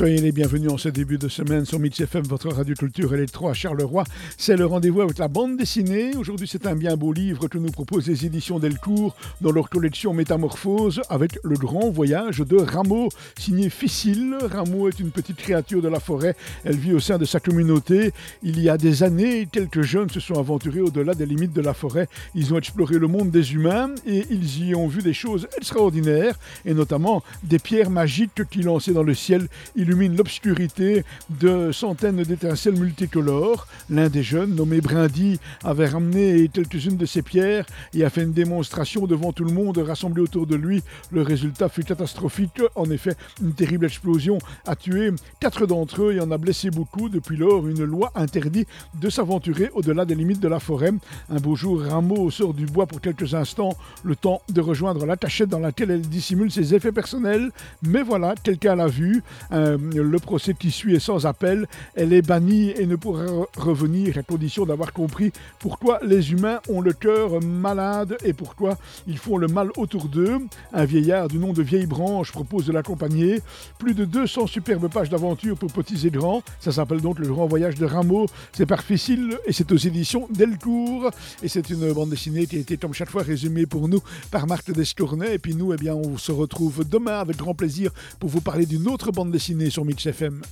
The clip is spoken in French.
Soyez les bienvenus en ce début de semaine sur Mix FM, votre radio culture électro à Charleroi. C'est le rendez-vous avec la bande dessinée. Aujourd'hui, c'est un bien beau livre que nous proposent les éditions Delcourt dans leur collection Métamorphose avec Le Grand Voyage de Rameau, signé Ficile. Rameau est une petite créature de la forêt. Elle vit au sein de sa communauté. Il y a des années, quelques jeunes se sont aventurés au-delà des limites de la forêt. Ils ont exploré le monde des humains et ils y ont vu des choses extraordinaires et notamment des pierres magiques qui lancées dans le ciel illumine l'obscurité de centaines d'étincelles multicolores. L'un des jeunes, nommé Brindy, avait ramené quelques-unes de ces pierres et a fait une démonstration devant tout le monde rassemblé autour de lui. Le résultat fut catastrophique. En effet, une terrible explosion a tué quatre d'entre eux et en a blessé beaucoup. Depuis lors, une loi interdit de s'aventurer au-delà des limites de la forêt. Un beau jour, Rameau sort du bois pour quelques instants, le temps de rejoindre la tachette dans laquelle elle dissimule ses effets personnels. Mais voilà, quelqu'un l'a vu. Euh, le procès qui suit est sans appel. Elle est bannie et ne pourra revenir à condition d'avoir compris pourquoi les humains ont le cœur malade et pourquoi ils font le mal autour d'eux. Un vieillard du nom de Vieille Branche propose de l'accompagner. Plus de 200 superbes pages d'aventure pour petits et grands. Ça s'appelle donc Le Grand Voyage de Rameau. C'est par Ficile et c'est aux éditions Delcourt. Et c'est une bande dessinée qui a été comme chaque fois résumée pour nous par Marc Descournay. Et puis nous, eh bien, on se retrouve demain avec grand plaisir pour vous parler d'une autre bande dessinée sur Mix FM.